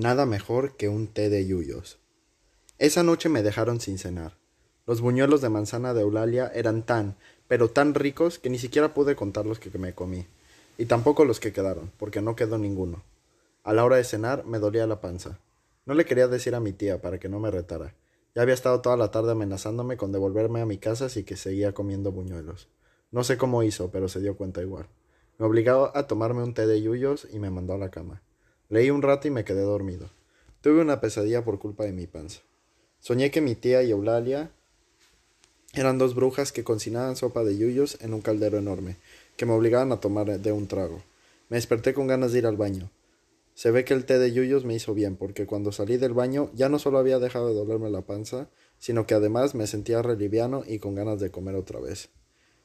Nada mejor que un té de yuyos. Esa noche me dejaron sin cenar. Los buñuelos de manzana de Eulalia eran tan, pero tan ricos que ni siquiera pude contar los que me comí. Y tampoco los que quedaron, porque no quedó ninguno. A la hora de cenar me dolía la panza. No le quería decir a mi tía para que no me retara. Ya había estado toda la tarde amenazándome con devolverme a mi casa si que seguía comiendo buñuelos. No sé cómo hizo, pero se dio cuenta igual. Me obligó a tomarme un té de yuyos y me mandó a la cama. Leí un rato y me quedé dormido. Tuve una pesadilla por culpa de mi panza. Soñé que mi tía y Eulalia eran dos brujas que cocinaban sopa de yuyos en un caldero enorme, que me obligaban a tomar de un trago. Me desperté con ganas de ir al baño. Se ve que el té de yuyos me hizo bien, porque cuando salí del baño ya no solo había dejado de dolerme la panza, sino que además me sentía reliviano y con ganas de comer otra vez.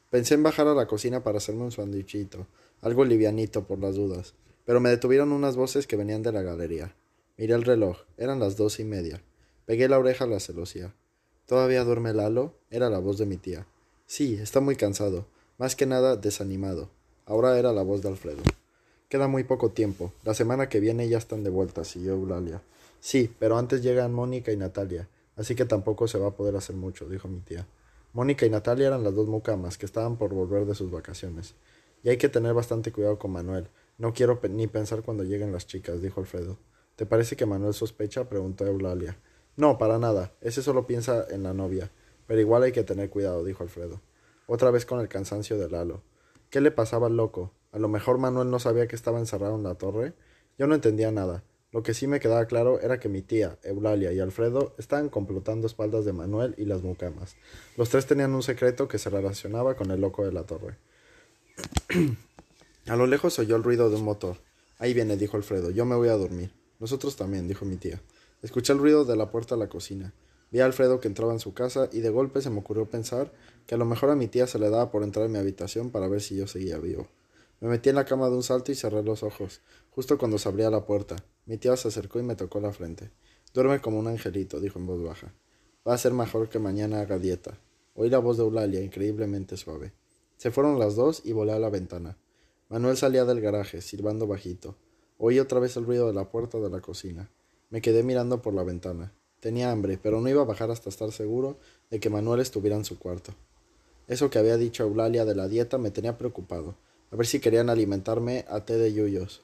Pensé en bajar a la cocina para hacerme un sandwichito, algo livianito por las dudas, pero me detuvieron unas voces que venían de la galería. Miré el reloj, eran las dos y media. Pegué la oreja a la celosía. ¿Todavía duerme Lalo? Era la voz de mi tía. Sí, está muy cansado, más que nada desanimado. Ahora era la voz de Alfredo. Queda muy poco tiempo. La semana que viene ya están de vuelta, siguió Eulalia. Sí, pero antes llegan Mónica y Natalia, así que tampoco se va a poder hacer mucho, dijo mi tía. Mónica y Natalia eran las dos mucamas que estaban por volver de sus vacaciones. Y hay que tener bastante cuidado con Manuel. No quiero ni pensar cuando lleguen las chicas, dijo Alfredo. ¿Te parece que Manuel sospecha? preguntó Eulalia. No, para nada. Ese solo piensa en la novia. Pero igual hay que tener cuidado, dijo Alfredo. Otra vez con el cansancio de Lalo. ¿Qué le pasaba al loco? A lo mejor Manuel no sabía que estaba encerrado en la torre. Yo no entendía nada. Lo que sí me quedaba claro era que mi tía, Eulalia y Alfredo estaban complotando espaldas de Manuel y las mucamas. Los tres tenían un secreto que se relacionaba con el loco de la torre. a lo lejos oyó el ruido de un motor. Ahí viene, dijo Alfredo. Yo me voy a dormir. Nosotros también, dijo mi tía. Escuché el ruido de la puerta a la cocina. Vi a Alfredo que entraba en su casa y de golpe se me ocurrió pensar que a lo mejor a mi tía se le daba por entrar en mi habitación para ver si yo seguía vivo. Me metí en la cama de un salto y cerré los ojos, justo cuando se abría la puerta. Mi tía se acercó y me tocó la frente. Duerme como un angelito, dijo en voz baja. Va a ser mejor que mañana haga dieta. Oí la voz de Eulalia, increíblemente suave. Se fueron las dos y volé a la ventana. Manuel salía del garaje, silbando bajito. Oí otra vez el ruido de la puerta de la cocina. Me quedé mirando por la ventana. Tenía hambre, pero no iba a bajar hasta estar seguro de que Manuel estuviera en su cuarto. Eso que había dicho Eulalia de la dieta me tenía preocupado, a ver si querían alimentarme a té de yuyos.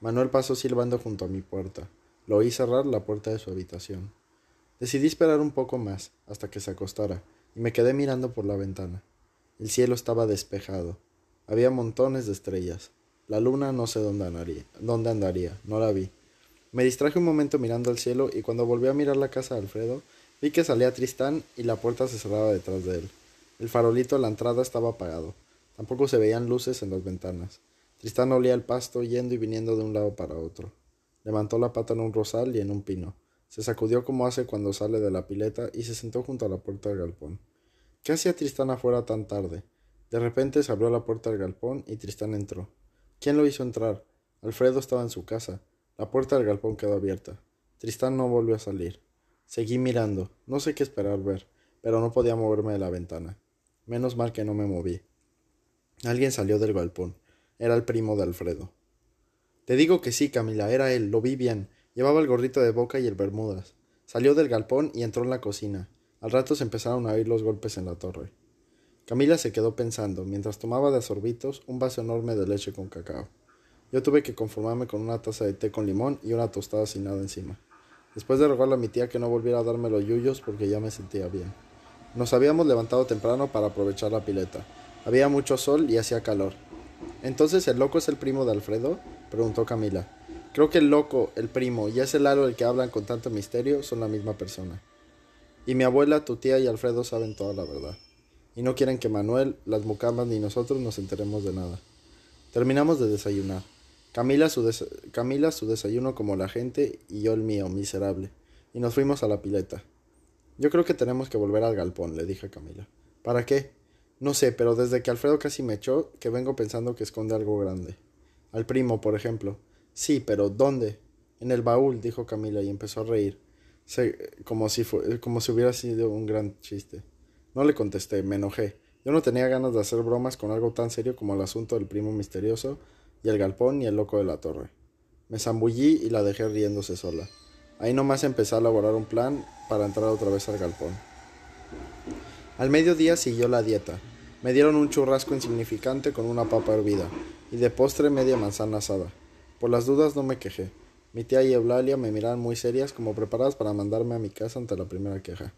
Manuel pasó silbando junto a mi puerta. Lo oí cerrar la puerta de su habitación. Decidí esperar un poco más, hasta que se acostara, y me quedé mirando por la ventana. El cielo estaba despejado. Había montones de estrellas. La luna no sé dónde andaría, dónde andaría, no la vi. Me distraje un momento mirando al cielo y cuando volví a mirar la casa de Alfredo, vi que salía Tristán y la puerta se cerraba detrás de él. El farolito de la entrada estaba apagado. Tampoco se veían luces en las ventanas. Tristán olía el pasto yendo y viniendo de un lado para otro. Levantó la pata en un rosal y en un pino. Se sacudió como hace cuando sale de la pileta y se sentó junto a la puerta del galpón. ¿Qué hacía Tristán afuera tan tarde? De repente se abrió la puerta del galpón y Tristán entró. ¿Quién lo hizo entrar? Alfredo estaba en su casa. La puerta del galpón quedó abierta. Tristán no volvió a salir. Seguí mirando. No sé qué esperar ver, pero no podía moverme de la ventana. Menos mal que no me moví. Alguien salió del galpón. Era el primo de Alfredo. Te digo que sí, Camila, era él, lo vi bien. Llevaba el gorrito de boca y el bermudas. Salió del galpón y entró en la cocina. Al rato se empezaron a oír los golpes en la torre. Camila se quedó pensando, mientras tomaba de sorbitos un vaso enorme de leche con cacao. Yo tuve que conformarme con una taza de té con limón y una tostada sin nada encima. Después de rogarle a mi tía que no volviera a darme los yuyos porque ya me sentía bien. Nos habíamos levantado temprano para aprovechar la pileta. Había mucho sol y hacía calor. ¿Entonces el loco es el primo de Alfredo? preguntó Camila. Creo que el loco, el primo y ese Lalo el que hablan con tanto misterio son la misma persona. Y mi abuela, tu tía y Alfredo saben toda la verdad. Y no quieren que Manuel, las mucamas ni nosotros nos enteremos de nada. Terminamos de desayunar. Camila su, Camila su desayuno como la gente y yo el mío, miserable. Y nos fuimos a la pileta. Yo creo que tenemos que volver al galpón, le dije a Camila. ¿Para qué? No sé, pero desde que Alfredo casi me echó, que vengo pensando que esconde algo grande. Al primo, por ejemplo. Sí, pero ¿dónde? En el baúl, dijo Camila y empezó a reír, como, si como si hubiera sido un gran chiste. No le contesté, me enojé. Yo no tenía ganas de hacer bromas con algo tan serio como el asunto del primo misterioso y el galpón y el loco de la torre. Me zambullí y la dejé riéndose sola. Ahí nomás empecé a elaborar un plan para entrar otra vez al galpón. Al mediodía siguió la dieta. Me dieron un churrasco insignificante con una papa hervida y de postre media manzana asada. Por las dudas no me quejé. Mi tía y Eulalia me miraban muy serias como preparadas para mandarme a mi casa ante la primera queja.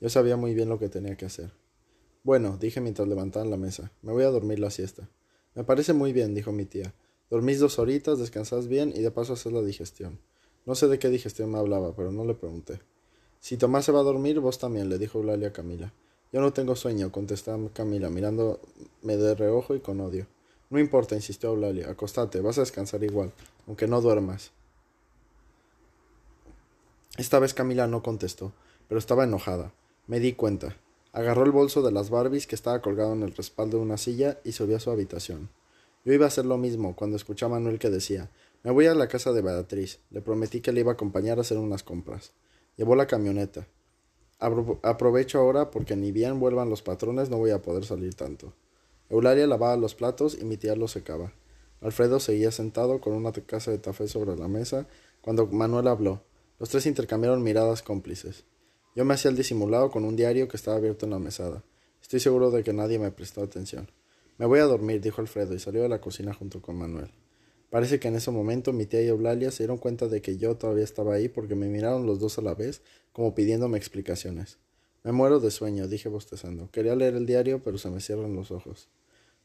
Yo sabía muy bien lo que tenía que hacer. Bueno, dije mientras levantaban la mesa, me voy a dormir la siesta. Me parece muy bien, dijo mi tía. Dormís dos horitas, descansás bien y de paso haces la digestión. No sé de qué digestión me hablaba, pero no le pregunté. Si Tomás se va a dormir, vos también, le dijo Eulalia a Camila. Yo no tengo sueño, contestó Camila, mirándome de reojo y con odio. No importa, insistió Eulalia, acostate, vas a descansar igual, aunque no duermas. Esta vez Camila no contestó, pero estaba enojada. Me di cuenta. Agarró el bolso de las Barbies que estaba colgado en el respaldo de una silla y subió a su habitación. Yo iba a hacer lo mismo cuando escuché a Manuel que decía Me voy a la casa de Beatriz. Le prometí que le iba a acompañar a hacer unas compras. Llevó la camioneta. aprovecho ahora porque ni bien vuelvan los patrones no voy a poder salir tanto. Eulalia lavaba los platos y mi tía los secaba. Alfredo seguía sentado con una casa de café sobre la mesa cuando Manuel habló. Los tres intercambiaron miradas cómplices. Yo me hacía el disimulado con un diario que estaba abierto en la mesada. Estoy seguro de que nadie me prestó atención. Me voy a dormir, dijo Alfredo, y salió de la cocina junto con Manuel. Parece que en ese momento mi tía y Eulalia se dieron cuenta de que yo todavía estaba ahí porque me miraron los dos a la vez, como pidiéndome explicaciones. Me muero de sueño, dije bostezando. Quería leer el diario, pero se me cierran los ojos.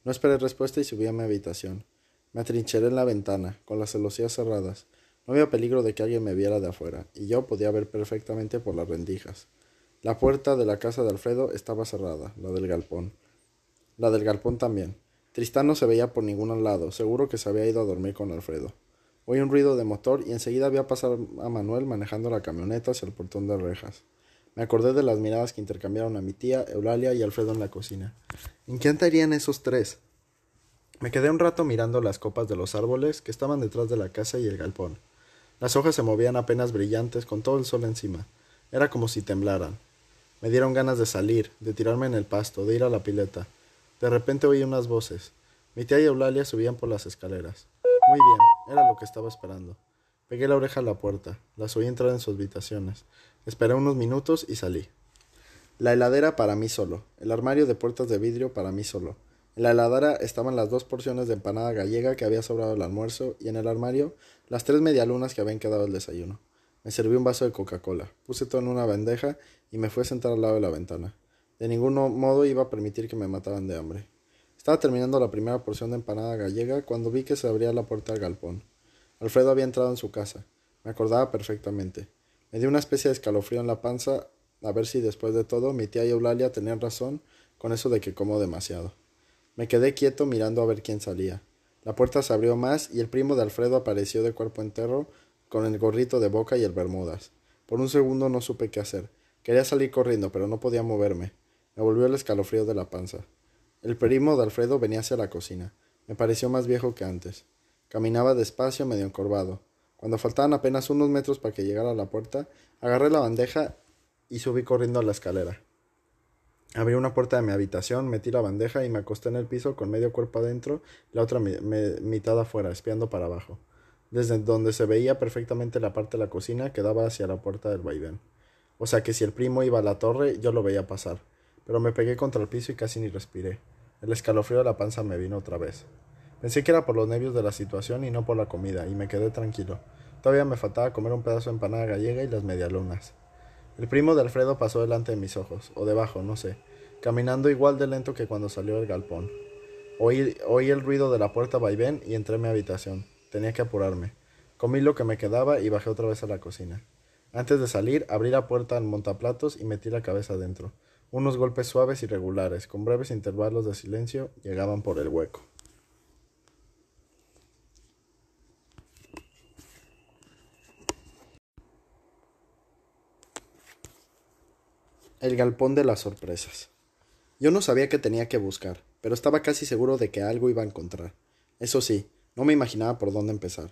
No esperé respuesta y subí a mi habitación. Me atrincheré en la ventana, con las celosías cerradas. No había peligro de que alguien me viera de afuera, y yo podía ver perfectamente por las rendijas. La puerta de la casa de Alfredo estaba cerrada, la del galpón. La del galpón también. Tristán no se veía por ningún lado, seguro que se había ido a dormir con Alfredo. Oí un ruido de motor y enseguida vi pasar a Manuel manejando la camioneta hacia el portón de rejas. Me acordé de las miradas que intercambiaron a mi tía, Eulalia y Alfredo en la cocina. ¿En qué andarían esos tres? Me quedé un rato mirando las copas de los árboles que estaban detrás de la casa y el galpón. Las hojas se movían apenas brillantes con todo el sol encima. Era como si temblaran. Me dieron ganas de salir, de tirarme en el pasto, de ir a la pileta. De repente oí unas voces. Mi tía y Eulalia subían por las escaleras. Muy bien, era lo que estaba esperando. Pegué la oreja a la puerta, las oí entrar en sus habitaciones. Esperé unos minutos y salí. La heladera para mí solo, el armario de puertas de vidrio para mí solo. En la heladera estaban las dos porciones de empanada gallega que había sobrado el almuerzo y en el armario las tres medialunas que habían quedado del desayuno. Me serví un vaso de Coca-Cola, puse todo en una bandeja y me fui a sentar al lado de la ventana. De ningún modo iba a permitir que me mataran de hambre. Estaba terminando la primera porción de empanada gallega cuando vi que se abría la puerta del galpón. Alfredo había entrado en su casa. Me acordaba perfectamente. Me dio una especie de escalofrío en la panza a ver si después de todo mi tía y Eulalia tenían razón con eso de que como demasiado. Me quedé quieto mirando a ver quién salía. La puerta se abrió más y el primo de Alfredo apareció de cuerpo entero con el gorrito de boca y el bermudas. Por un segundo no supe qué hacer. Quería salir corriendo, pero no podía moverme. Me volvió el escalofrío de la panza. El primo de Alfredo venía hacia la cocina. Me pareció más viejo que antes. Caminaba despacio, medio encorvado. Cuando faltaban apenas unos metros para que llegara a la puerta, agarré la bandeja y subí corriendo a la escalera. Abrí una puerta de mi habitación, metí la bandeja y me acosté en el piso con medio cuerpo adentro la otra mitad afuera, espiando para abajo desde donde se veía perfectamente la parte de la cocina que daba hacia la puerta del vaivén. O sea que si el primo iba a la torre, yo lo veía pasar. Pero me pegué contra el piso y casi ni respiré. El escalofrío de la panza me vino otra vez. Pensé que era por los nervios de la situación y no por la comida, y me quedé tranquilo. Todavía me faltaba comer un pedazo de empanada gallega y las medialunas. El primo de Alfredo pasó delante de mis ojos, o debajo, no sé, caminando igual de lento que cuando salió del galpón. Oí, oí el ruido de la puerta vaivén y entré en mi habitación. Tenía que apurarme. Comí lo que me quedaba y bajé otra vez a la cocina. Antes de salir, abrí la puerta al montaplatos y metí la cabeza dentro. Unos golpes suaves y regulares, con breves intervalos de silencio, llegaban por el hueco. El galpón de las sorpresas. Yo no sabía qué tenía que buscar, pero estaba casi seguro de que algo iba a encontrar. Eso sí, no me imaginaba por dónde empezar.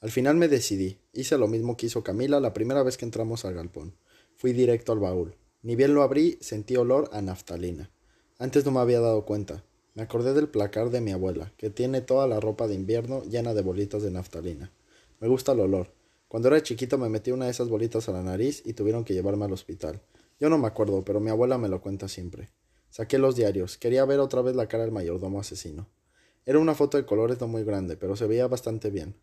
Al final me decidí. Hice lo mismo que hizo Camila la primera vez que entramos al galpón. Fui directo al baúl. Ni bien lo abrí, sentí olor a naftalina. Antes no me había dado cuenta. Me acordé del placar de mi abuela, que tiene toda la ropa de invierno llena de bolitas de naftalina. Me gusta el olor. Cuando era chiquito me metí una de esas bolitas a la nariz y tuvieron que llevarme al hospital. Yo no me acuerdo, pero mi abuela me lo cuenta siempre. Saqué los diarios. Quería ver otra vez la cara del mayordomo asesino. Era una foto de colores no muy grande, pero se veía bastante bien.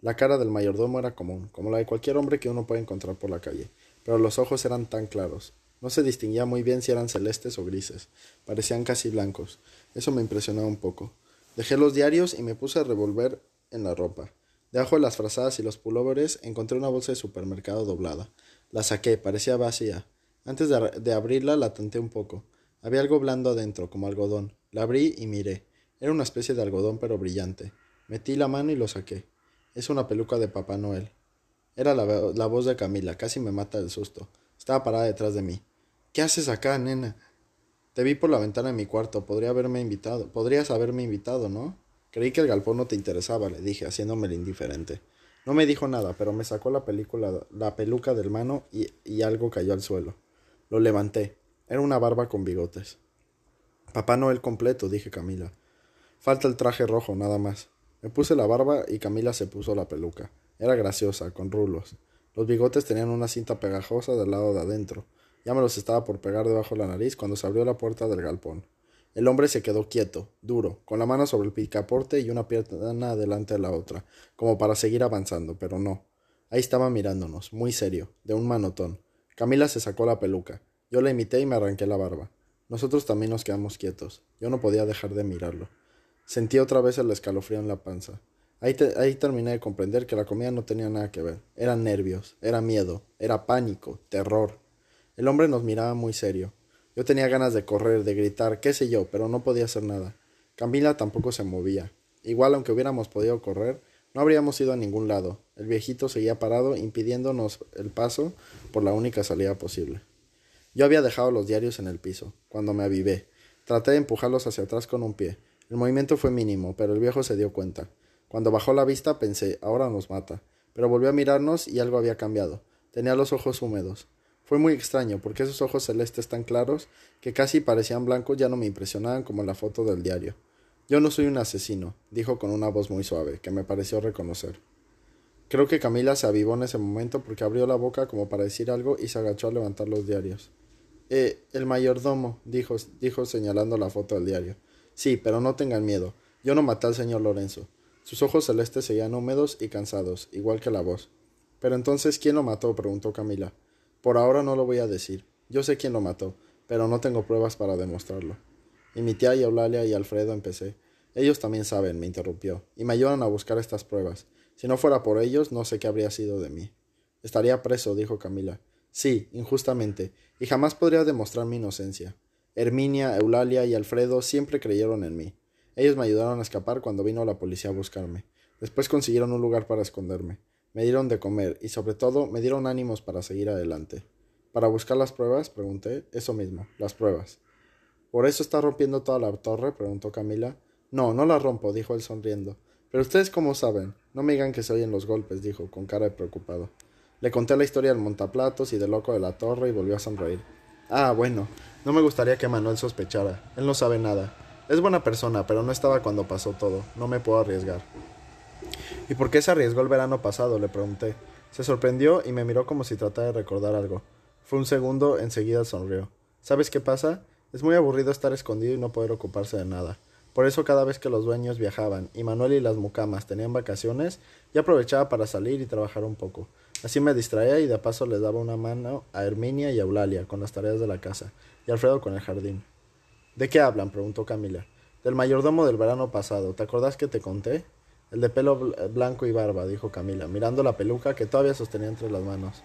La cara del mayordomo era común, como la de cualquier hombre que uno puede encontrar por la calle, pero los ojos eran tan claros. No se distinguía muy bien si eran celestes o grises. Parecían casi blancos. Eso me impresionaba un poco. Dejé los diarios y me puse a revolver en la ropa. Debajo de las frazadas y los pulóveres encontré una bolsa de supermercado doblada. La saqué, parecía vacía. Antes de, de abrirla la tenté un poco. Había algo blando adentro, como algodón. La abrí y miré. Era una especie de algodón pero brillante. Metí la mano y lo saqué. Es una peluca de Papá Noel. Era la, la, voz de Camila, casi me mata del susto. Estaba parada detrás de mí. ¿Qué haces acá, nena? Te vi por la ventana de mi cuarto. Podría haberme invitado. Podrías haberme invitado, ¿no? Creí que el galpón no te interesaba, le dije, haciéndome el indiferente. No me dijo nada, pero me sacó la película, la peluca del mano y, y algo cayó al suelo. Lo levanté. Era una barba con bigotes. Papá Noel completo, dije Camila. Falta el traje rojo, nada más. Me puse la barba y Camila se puso la peluca. Era graciosa, con rulos. Los bigotes tenían una cinta pegajosa del lado de adentro. Ya me los estaba por pegar debajo de la nariz cuando se abrió la puerta del galpón. El hombre se quedó quieto, duro, con la mano sobre el picaporte y una pierna delante de la otra, como para seguir avanzando, pero no. Ahí estaba mirándonos, muy serio, de un manotón. Camila se sacó la peluca. Yo la imité y me arranqué la barba. Nosotros también nos quedamos quietos. Yo no podía dejar de mirarlo. Sentí otra vez el escalofrío en la panza. Ahí, ahí, terminé de comprender que la comida no tenía nada que ver. Eran nervios, era miedo, era pánico, terror. El hombre nos miraba muy serio. Yo tenía ganas de correr, de gritar, qué sé yo, pero no podía hacer nada. Camila tampoco se movía. Igual aunque hubiéramos podido correr, no habríamos ido a ningún lado. El viejito seguía parado, impidiéndonos el paso por la única salida posible. Yo había dejado los diarios en el piso, cuando me avivé. Traté de empujarlos hacia atrás con un pie, el movimiento fue mínimo, pero el viejo se dio cuenta. Cuando bajó la vista pensé, ahora nos mata. Pero volvió a mirarnos y algo había cambiado. Tenía los ojos húmedos. Fue muy extraño, porque esos ojos celestes tan claros, que casi parecían blancos, ya no me impresionaban como la foto del diario. Yo no soy un asesino, dijo con una voz muy suave, que me pareció reconocer. Creo que Camila se avivó en ese momento porque abrió la boca como para decir algo y se agachó a levantar los diarios. Eh, el mayordomo, dijo, dijo señalando la foto del diario. Sí, pero no tengan miedo. Yo no maté al señor Lorenzo. Sus ojos celestes seguían húmedos y cansados, igual que la voz. Pero entonces, ¿quién lo mató? preguntó Camila. Por ahora no lo voy a decir. Yo sé quién lo mató, pero no tengo pruebas para demostrarlo. Y mi tía y Eulalia y Alfredo empecé. Ellos también saben, me interrumpió, y me ayudan a buscar estas pruebas. Si no fuera por ellos, no sé qué habría sido de mí. Estaría preso, dijo Camila. Sí, injustamente, y jamás podría demostrar mi inocencia. Herminia, Eulalia y Alfredo siempre creyeron en mí. Ellos me ayudaron a escapar cuando vino la policía a buscarme. Después consiguieron un lugar para esconderme. Me dieron de comer y sobre todo me dieron ánimos para seguir adelante. ¿Para buscar las pruebas? pregunté. Eso mismo, las pruebas. ¿Por eso está rompiendo toda la torre? preguntó Camila. No, no la rompo, dijo él sonriendo. Pero ustedes cómo saben. No me digan que se oyen los golpes, dijo, con cara de preocupado. Le conté la historia del montaplatos y del loco de la torre y volvió a sonreír. Ah, bueno, no me gustaría que Manuel sospechara. Él no sabe nada. Es buena persona, pero no estaba cuando pasó todo. No me puedo arriesgar. ¿Y por qué se arriesgó el verano pasado? le pregunté. Se sorprendió y me miró como si tratara de recordar algo. Fue un segundo, enseguida sonrió. ¿Sabes qué pasa? Es muy aburrido estar escondido y no poder ocuparse de nada. Por eso cada vez que los dueños viajaban y Manuel y las mucamas tenían vacaciones, yo aprovechaba para salir y trabajar un poco. Así me distraía y de paso les daba una mano a Herminia y a Eulalia con las tareas de la casa y Alfredo con el jardín. ¿De qué hablan? preguntó Camila. Del mayordomo del verano pasado. ¿Te acordás que te conté? El de pelo blanco y barba, dijo Camila, mirando la peluca que todavía sostenía entre las manos.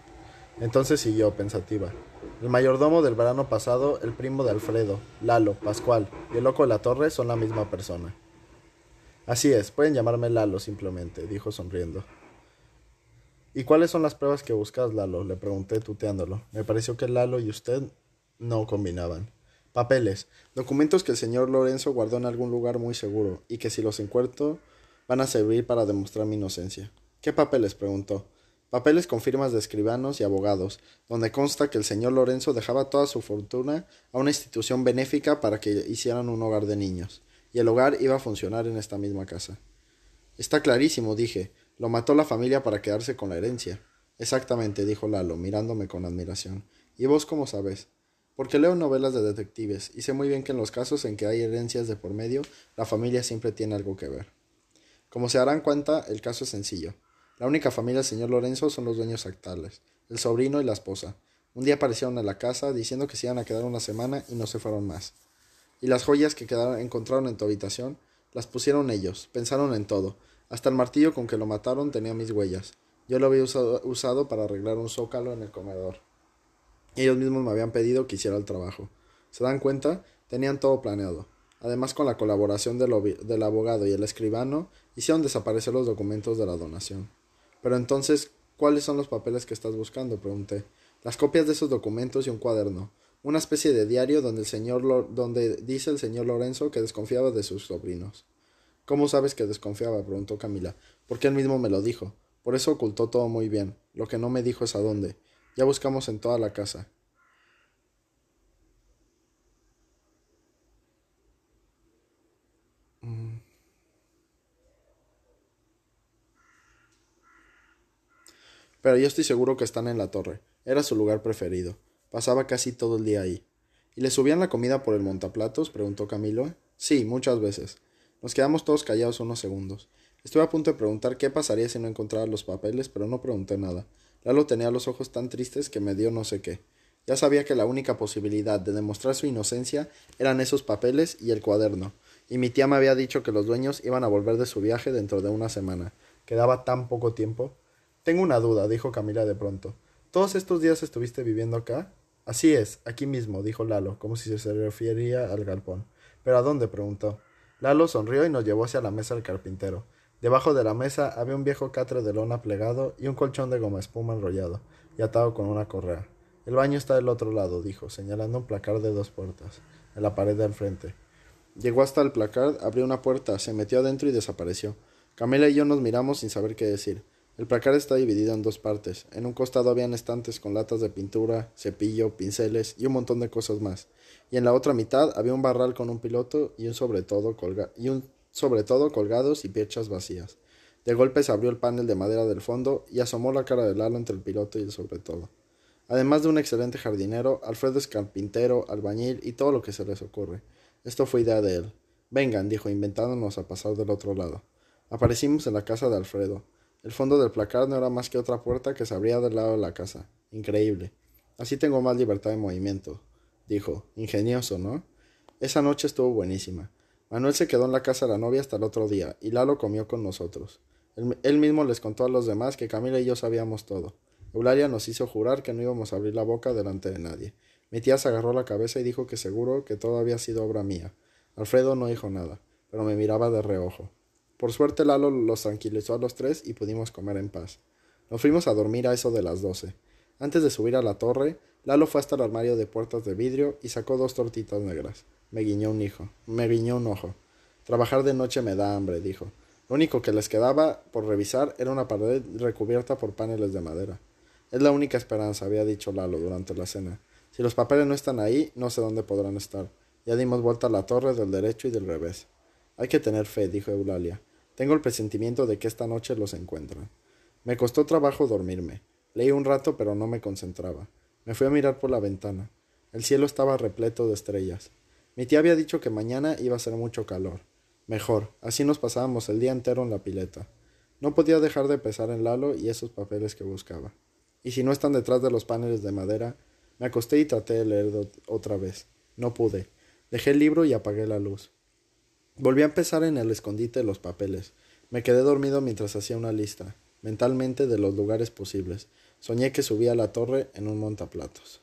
Entonces siguió, pensativa. El mayordomo del verano pasado, el primo de Alfredo, Lalo, Pascual y el loco de la torre son la misma persona. Así es, pueden llamarme Lalo simplemente, dijo sonriendo. ¿Y cuáles son las pruebas que buscas, Lalo? le pregunté tuteándolo. Me pareció que Lalo y usted no combinaban. Papeles, documentos que el señor Lorenzo guardó en algún lugar muy seguro y que si los encuentro van a servir para demostrar mi inocencia. ¿Qué papeles? preguntó. Papeles con firmas de escribanos y abogados, donde consta que el señor Lorenzo dejaba toda su fortuna a una institución benéfica para que hicieran un hogar de niños, y el hogar iba a funcionar en esta misma casa. Está clarísimo, dije. Lo mató la familia para quedarse con la herencia. Exactamente, dijo Lalo, mirándome con admiración. ¿Y vos cómo sabes? Porque leo novelas de detectives y sé muy bien que en los casos en que hay herencias de por medio, la familia siempre tiene algo que ver. Como se darán cuenta, el caso es sencillo. La única familia del señor Lorenzo son los dueños actuales, el sobrino y la esposa. Un día aparecieron en la casa diciendo que se iban a quedar una semana y no se fueron más. Y las joyas que quedaron, encontraron en tu habitación las pusieron ellos, pensaron en todo. Hasta el martillo con que lo mataron tenía mis huellas. Yo lo había usado, usado para arreglar un zócalo en el comedor. Ellos mismos me habían pedido que hiciera el trabajo. ¿Se dan cuenta? Tenían todo planeado. Además, con la colaboración del, del abogado y el escribano, hicieron desaparecer los documentos de la donación. Pero entonces, ¿cuáles son los papeles que estás buscando? pregunté. Las copias de esos documentos y un cuaderno. Una especie de diario donde, el señor donde dice el señor Lorenzo que desconfiaba de sus sobrinos. ¿Cómo sabes que desconfiaba? preguntó Camila. Porque él mismo me lo dijo. Por eso ocultó todo muy bien. Lo que no me dijo es a dónde. Ya buscamos en toda la casa. Pero yo estoy seguro que están en la torre. Era su lugar preferido. Pasaba casi todo el día ahí. ¿Y le subían la comida por el montaplatos? preguntó Camilo. Sí, muchas veces. Nos quedamos todos callados unos segundos. Estuve a punto de preguntar qué pasaría si no encontrara los papeles, pero no pregunté nada. Lalo tenía los ojos tan tristes que me dio no sé qué. Ya sabía que la única posibilidad de demostrar su inocencia eran esos papeles y el cuaderno, y mi tía me había dicho que los dueños iban a volver de su viaje dentro de una semana. Quedaba tan poco tiempo. Tengo una duda, dijo Camila de pronto. ¿Todos estos días estuviste viviendo acá? Así es, aquí mismo, dijo Lalo, como si se referiría al galpón. ¿Pero a dónde? preguntó. Lalo sonrió y nos llevó hacia la mesa del carpintero. Debajo de la mesa había un viejo catre de lona plegado y un colchón de goma espuma enrollado y atado con una correa. El baño está del otro lado, dijo, señalando un placar de dos puertas, en la pared del frente. Llegó hasta el placar, abrió una puerta, se metió adentro y desapareció. Camila y yo nos miramos sin saber qué decir. El placar está dividido en dos partes. En un costado habían estantes con latas de pintura, cepillo, pinceles y un montón de cosas más. Y en la otra mitad había un barral con un piloto y un sobre todo, colga y un sobre todo colgados y piechas vacías. De golpe se abrió el panel de madera del fondo y asomó la cara de Lalo entre el piloto y el sobre todo. Además de un excelente jardinero, Alfredo es carpintero, albañil y todo lo que se les ocurre. Esto fue idea de él. Vengan, dijo, inventándonos a pasar del otro lado. Aparecimos en la casa de Alfredo. El fondo del placar no era más que otra puerta que se abría del lado de la casa. Increíble. Así tengo más libertad de movimiento. Dijo. Ingenioso, ¿no? Esa noche estuvo buenísima. Manuel se quedó en la casa de la novia hasta el otro día, y Lalo comió con nosotros. Él, mismo les contó a los demás que Camila y yo sabíamos todo. Eulalia nos hizo jurar que no íbamos a abrir la boca delante de nadie. Mi tía se agarró la cabeza y dijo que seguro que todo había sido obra mía. Alfredo no dijo nada, pero me miraba de reojo. Por suerte Lalo los tranquilizó a los tres y pudimos comer en paz. Nos fuimos a dormir a eso de las doce. Antes de subir a la torre, Lalo fue hasta el armario de puertas de vidrio y sacó dos tortitas negras. Me guiñó un hijo. Me guiñó un ojo. Trabajar de noche me da hambre, dijo. Lo único que les quedaba por revisar era una pared recubierta por paneles de madera. Es la única esperanza, había dicho Lalo durante la cena. Si los papeles no están ahí, no sé dónde podrán estar. Ya dimos vuelta a la torre del derecho y del revés. Hay que tener fe, dijo Eulalia. Tengo el presentimiento de que esta noche los encuentran. Me costó trabajo dormirme. Leí un rato, pero no me concentraba. Me fui a mirar por la ventana. El cielo estaba repleto de estrellas. Mi tía había dicho que mañana iba a ser mucho calor. Mejor, así nos pasábamos el día entero en la pileta. No podía dejar de pensar en Lalo y esos papeles que buscaba. Y si no están detrás de los paneles de madera, me acosté y traté de leer otra vez. No pude. Dejé el libro y apagué la luz. Volví a empezar en el escondite de los papeles. Me quedé dormido mientras hacía una lista, mentalmente, de los lugares posibles. Soñé que subía a la torre en un montaplatos.